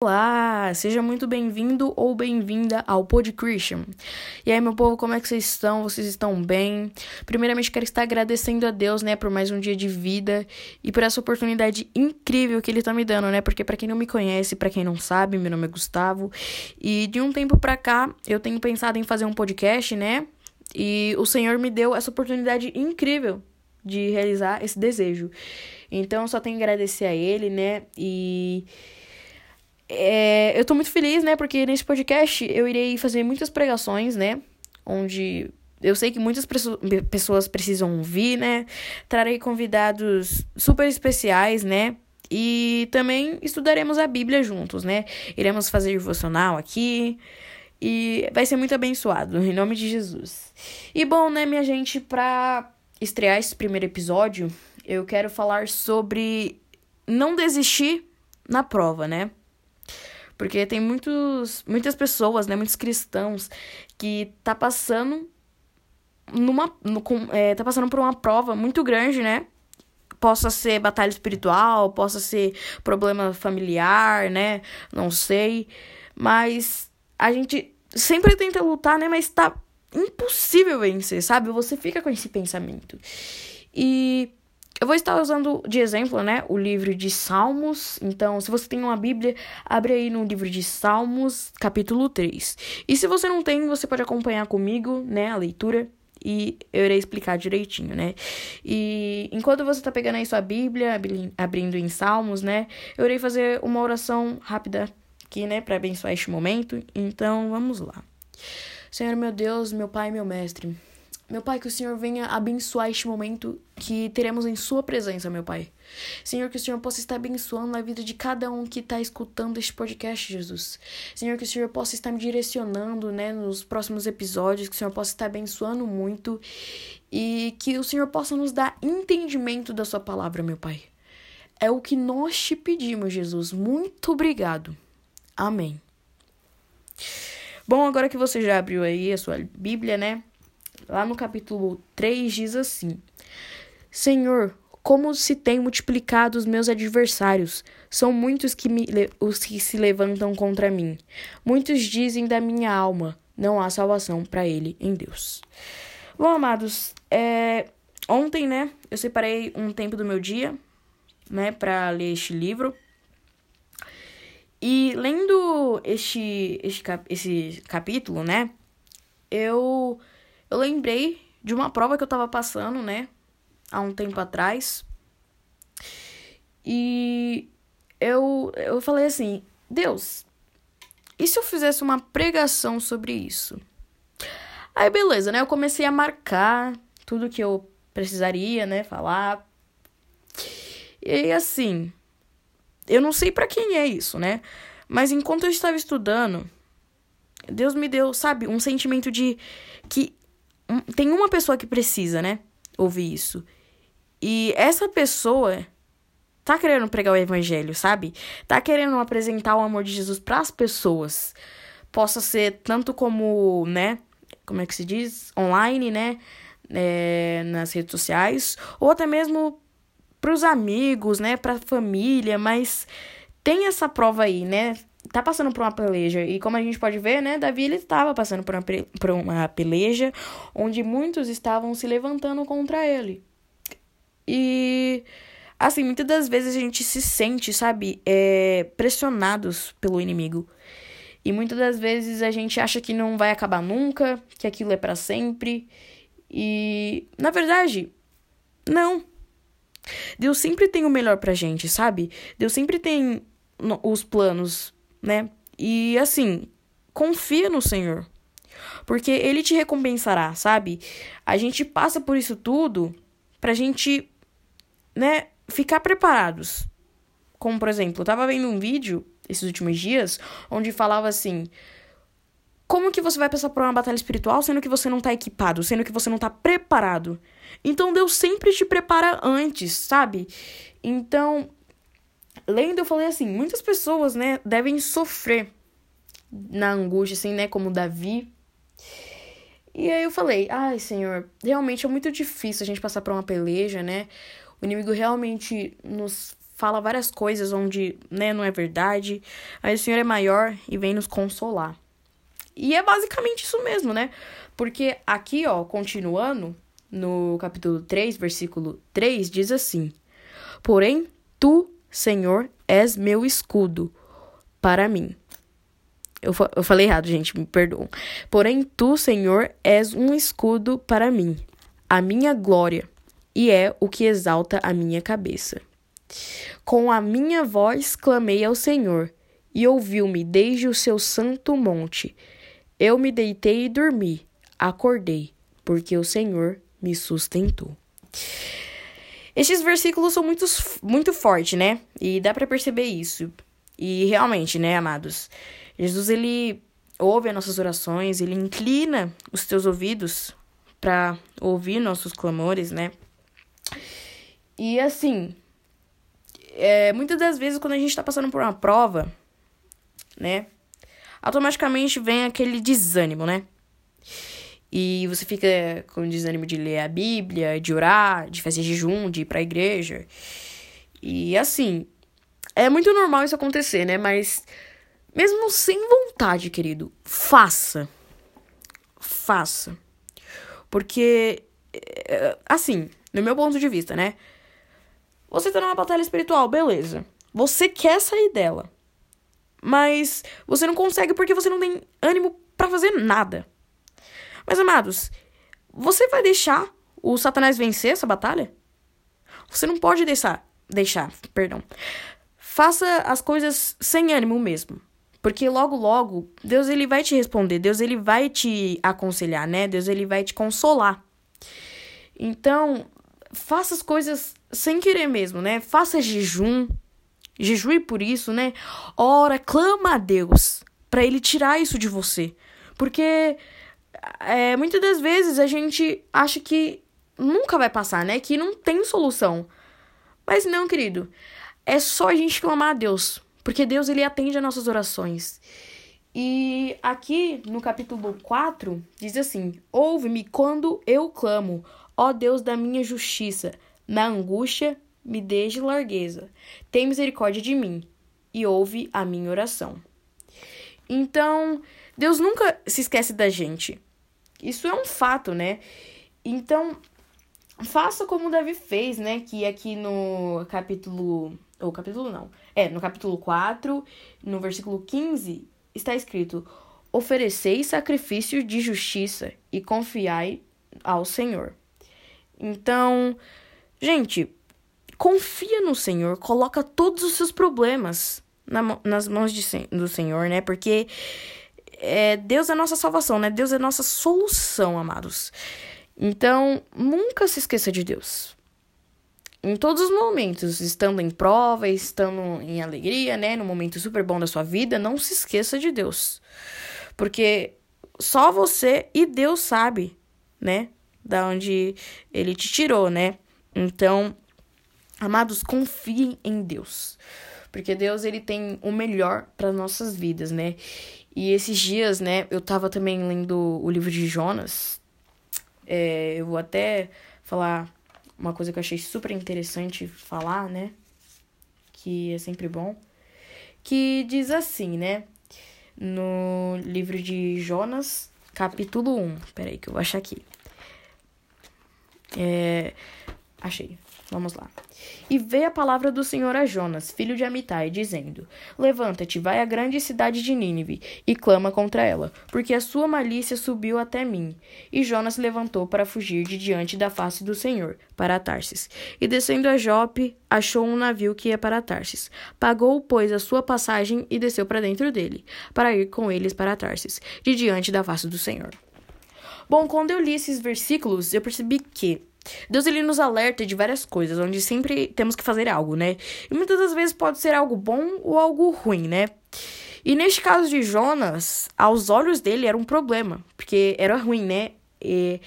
Olá, seja muito bem-vindo ou bem-vinda ao Pod Christian. E aí, meu povo, como é que vocês estão? Vocês estão bem? Primeiramente, quero estar agradecendo a Deus, né, por mais um dia de vida e por essa oportunidade incrível que ele tá me dando, né? Porque para quem não me conhece, para quem não sabe, meu nome é Gustavo, e de um tempo para cá eu tenho pensado em fazer um podcast, né? E o Senhor me deu essa oportunidade incrível de realizar esse desejo. Então, só tenho que agradecer a ele, né? E é, eu tô muito feliz, né? Porque nesse podcast eu irei fazer muitas pregações, né? Onde eu sei que muitas pessoas precisam ouvir, né? Trarei convidados super especiais, né? E também estudaremos a Bíblia juntos, né? Iremos fazer devocional aqui. E vai ser muito abençoado, em nome de Jesus. E bom, né, minha gente, pra estrear esse primeiro episódio, eu quero falar sobre não desistir na prova, né? Porque tem muitos, muitas pessoas, né, muitos cristãos que tá passando numa no, com, é, tá passando por uma prova muito grande, né? Possa ser batalha espiritual, possa ser problema familiar, né? Não sei. Mas a gente sempre tenta lutar, né? Mas tá impossível vencer, sabe? Você fica com esse pensamento. E eu vou estar usando de exemplo, né, o livro de Salmos. Então, se você tem uma Bíblia, abre aí no livro de Salmos, capítulo 3. E se você não tem, você pode acompanhar comigo, né, a leitura e eu irei explicar direitinho, né? E enquanto você tá pegando aí sua Bíblia, abrindo em Salmos, né, eu irei fazer uma oração rápida aqui, né, para abençoar este momento. Então, vamos lá. Senhor meu Deus, meu Pai, meu mestre, meu Pai, que o Senhor venha abençoar este momento que teremos em Sua presença, meu Pai. Senhor, que o Senhor possa estar abençoando a vida de cada um que está escutando este podcast, Jesus. Senhor, que o Senhor possa estar me direcionando, né, nos próximos episódios, que o Senhor possa estar abençoando muito e que o Senhor possa nos dar entendimento da Sua palavra, meu Pai. É o que nós te pedimos, Jesus. Muito obrigado. Amém. Bom, agora que você já abriu aí a sua Bíblia, né? Lá no capítulo 3 diz assim: Senhor, como se tem multiplicado os meus adversários. São muitos que me, os que se levantam contra mim. Muitos dizem da minha alma: não há salvação para ele em Deus. Bom, amados, é, ontem, né, eu separei um tempo do meu dia, né, para ler este livro. E lendo este, este esse capítulo, né, eu eu lembrei de uma prova que eu tava passando, né? Há um tempo atrás. E eu, eu falei assim: Deus, e se eu fizesse uma pregação sobre isso? Aí, beleza, né? Eu comecei a marcar tudo que eu precisaria, né? Falar. E assim, eu não sei para quem é isso, né? Mas enquanto eu estava estudando, Deus me deu, sabe, um sentimento de que tem uma pessoa que precisa, né? Ouvir isso. E essa pessoa tá querendo pregar o evangelho, sabe? Tá querendo apresentar o amor de Jesus para as pessoas. Possa ser tanto como, né? Como é que se diz? Online, né? É, nas redes sociais. Ou até mesmo pros amigos, né? Pra família. Mas tem essa prova aí, né? Tá passando por uma peleja. E como a gente pode ver, né, Davi ele estava passando por uma, por uma peleja onde muitos estavam se levantando contra ele. E assim, muitas das vezes a gente se sente, sabe, é, pressionados pelo inimigo. E muitas das vezes a gente acha que não vai acabar nunca, que aquilo é para sempre. E na verdade, não. Deus sempre tem o melhor pra gente, sabe? Deus sempre tem os planos né? E assim, confia no Senhor. Porque ele te recompensará, sabe? A gente passa por isso tudo pra gente, né, ficar preparados. Como, por exemplo, eu tava vendo um vídeo esses últimos dias onde falava assim: como que você vai passar por uma batalha espiritual sendo que você não tá equipado, sendo que você não tá preparado? Então Deus sempre te prepara antes, sabe? Então, lendo, eu falei assim: muitas pessoas, né, devem sofrer na angústia, assim, né, como Davi. E aí eu falei: ai, Senhor, realmente é muito difícil a gente passar por uma peleja, né? O inimigo realmente nos fala várias coisas onde, né, não é verdade. Aí o Senhor é maior e vem nos consolar. E é basicamente isso mesmo, né? Porque aqui, ó, continuando, no capítulo 3, versículo 3, diz assim: Porém, tu, Senhor, és meu escudo para mim. Eu, eu falei errado, gente, me perdoam. Porém, tu, Senhor, és um escudo para mim, a minha glória, e é o que exalta a minha cabeça. Com a minha voz clamei ao Senhor, e ouviu-me desde o seu santo monte. Eu me deitei e dormi, acordei, porque o Senhor me sustentou. Estes versículos são muito, muito fortes, né? E dá para perceber isso. E realmente, né, amados? Jesus, ele ouve as nossas orações, ele inclina os teus ouvidos para ouvir nossos clamores, né? E assim, é, muitas das vezes quando a gente tá passando por uma prova, né? Automaticamente vem aquele desânimo, né? E você fica com desânimo de ler a Bíblia, de orar, de fazer jejum, de ir pra igreja. E assim, é muito normal isso acontecer, né? Mas mesmo sem vontade, querido, faça. Faça. Porque, é, assim, no meu ponto de vista, né? Você tá numa batalha espiritual, beleza. Você quer sair dela. Mas você não consegue porque você não tem ânimo para fazer nada. Mas, amados, você vai deixar o Satanás vencer essa batalha? Você não pode deixar, deixar, perdão. Faça as coisas sem ânimo mesmo. Porque logo logo Deus ele vai te responder, Deus ele vai te aconselhar, né? Deus ele vai te consolar. Então, faça as coisas sem querer mesmo, né? Faça jejum, jejue por isso, né? Ora, clama a Deus para ele tirar isso de você. Porque é, muitas das vezes a gente acha que nunca vai passar, né? Que não tem solução. Mas não, querido. É só a gente clamar a Deus. Porque Deus, ele atende as nossas orações. E aqui no capítulo 4 diz assim: Ouve-me quando eu clamo, ó Deus da minha justiça. Na angústia, me deixe largueza. Tem misericórdia de mim e ouve a minha oração. Então, Deus nunca se esquece da gente. Isso é um fato, né? Então, faça como Davi fez, né? Que aqui no capítulo. Ou capítulo não. É, no capítulo 4, no versículo 15, está escrito: Ofereceis sacrifício de justiça e confiai ao Senhor. Então, gente, confia no Senhor, coloca todos os seus problemas na, nas mãos de, do Senhor, né? Porque é, Deus é nossa salvação, né? Deus é nossa solução, amados. Então, nunca se esqueça de Deus. Em todos os momentos, estando em prova, estando em alegria, né? No momento super bom da sua vida, não se esqueça de Deus. Porque só você e Deus sabe, né? Da onde ele te tirou, né? Então, amados, confiem em Deus. Porque Deus ele tem o melhor para nossas vidas, né? E esses dias, né, eu tava também lendo o livro de Jonas. É, eu vou até falar uma coisa que eu achei super interessante falar, né? Que é sempre bom. Que diz assim, né? No livro de Jonas, capítulo 1. Peraí, que eu vou achar aqui. É, achei. Vamos lá. E veio a palavra do Senhor a Jonas, filho de Amitai, dizendo: Levanta-te, vai à grande cidade de Nínive e clama contra ela, porque a sua malícia subiu até mim. E Jonas levantou para fugir de diante da face do Senhor, para Tarsis. E descendo a Jope, achou um navio que ia para Tarsis. Pagou, pois, a sua passagem e desceu para dentro dele, para ir com eles para Tarsis, de diante da face do Senhor. Bom, quando eu li esses versículos, eu percebi que Deus ele nos alerta de várias coisas, onde sempre temos que fazer algo, né? E muitas das vezes pode ser algo bom ou algo ruim, né? E neste caso de Jonas, aos olhos dele era um problema, porque era ruim, né? E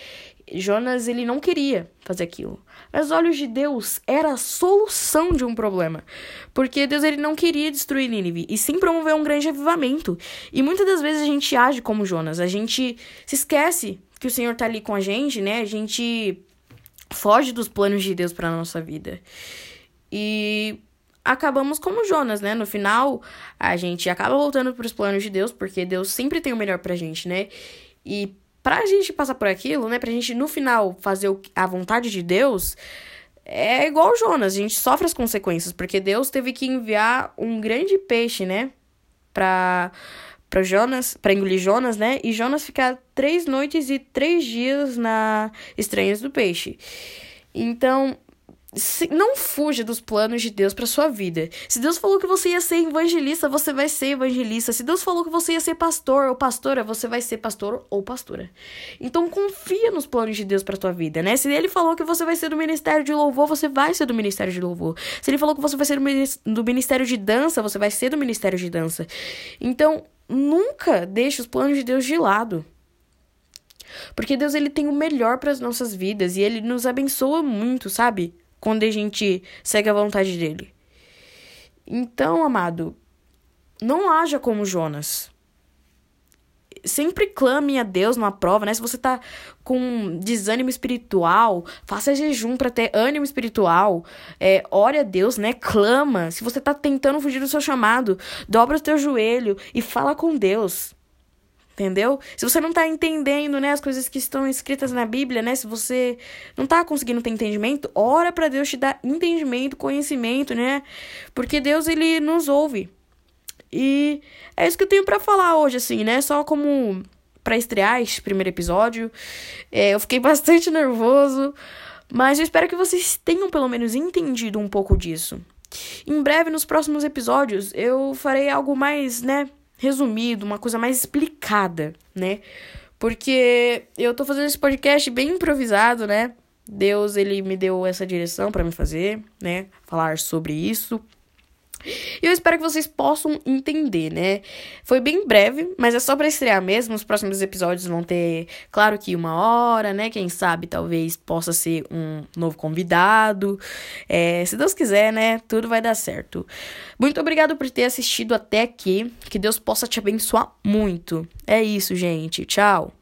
Jonas ele não queria fazer aquilo. Mas aos olhos de Deus era a solução de um problema. Porque Deus ele não queria destruir Nínive e sim promover um grande avivamento. E muitas das vezes a gente age como Jonas, a gente se esquece que o Senhor tá ali com a gente, né? A gente foge dos planos de Deus para nossa vida. E acabamos como Jonas, né? No final, a gente acaba voltando para os planos de Deus, porque Deus sempre tem o melhor pra gente, né? E pra gente passar por aquilo, né? Pra gente no final fazer a vontade de Deus, é igual Jonas, a gente sofre as consequências, porque Deus teve que enviar um grande peixe, né? Pra, pra Jonas, pra engolir Jonas, né? E Jonas ficar três noites e três dias na estranhas do peixe. Então, se, não fuja dos planos de Deus para sua vida. Se Deus falou que você ia ser evangelista, você vai ser evangelista. Se Deus falou que você ia ser pastor ou pastora, você vai ser pastor ou pastora. Então confia nos planos de Deus para sua vida, né? Se ele falou que você vai ser do ministério de louvor, você vai ser do ministério de louvor. Se ele falou que você vai ser do ministério de dança, você vai ser do ministério de dança. Então, nunca deixe os planos de Deus de lado. Porque Deus ele tem o melhor para as nossas vidas e ele nos abençoa muito, sabe? quando a gente segue a vontade dele. Então, amado, não haja como Jonas. Sempre clame a Deus numa prova, né? Se você tá com desânimo espiritual, faça jejum para ter ânimo espiritual. É, ore a Deus, né? Clama. Se você tá tentando fugir do seu chamado, dobra o teu joelho e fala com Deus. Entendeu? Se você não tá entendendo, né, as coisas que estão escritas na Bíblia, né? Se você não tá conseguindo ter entendimento, ora para Deus te dar entendimento, conhecimento, né? Porque Deus ele nos ouve. E é isso que eu tenho para falar hoje assim, né? Só como para estrear este primeiro episódio. É, eu fiquei bastante nervoso, mas eu espero que vocês tenham pelo menos entendido um pouco disso. Em breve, nos próximos episódios, eu farei algo mais, né, resumido, uma coisa mais explicada, né? Porque eu tô fazendo esse podcast bem improvisado, né? Deus, ele me deu essa direção para me fazer, né? Falar sobre isso. E eu espero que vocês possam entender, né? Foi bem breve, mas é só para estrear mesmo. Os próximos episódios vão ter, claro que uma hora, né? Quem sabe talvez possa ser um novo convidado. É, se Deus quiser, né? Tudo vai dar certo. Muito obrigado por ter assistido até aqui. Que Deus possa te abençoar muito. É isso, gente. Tchau.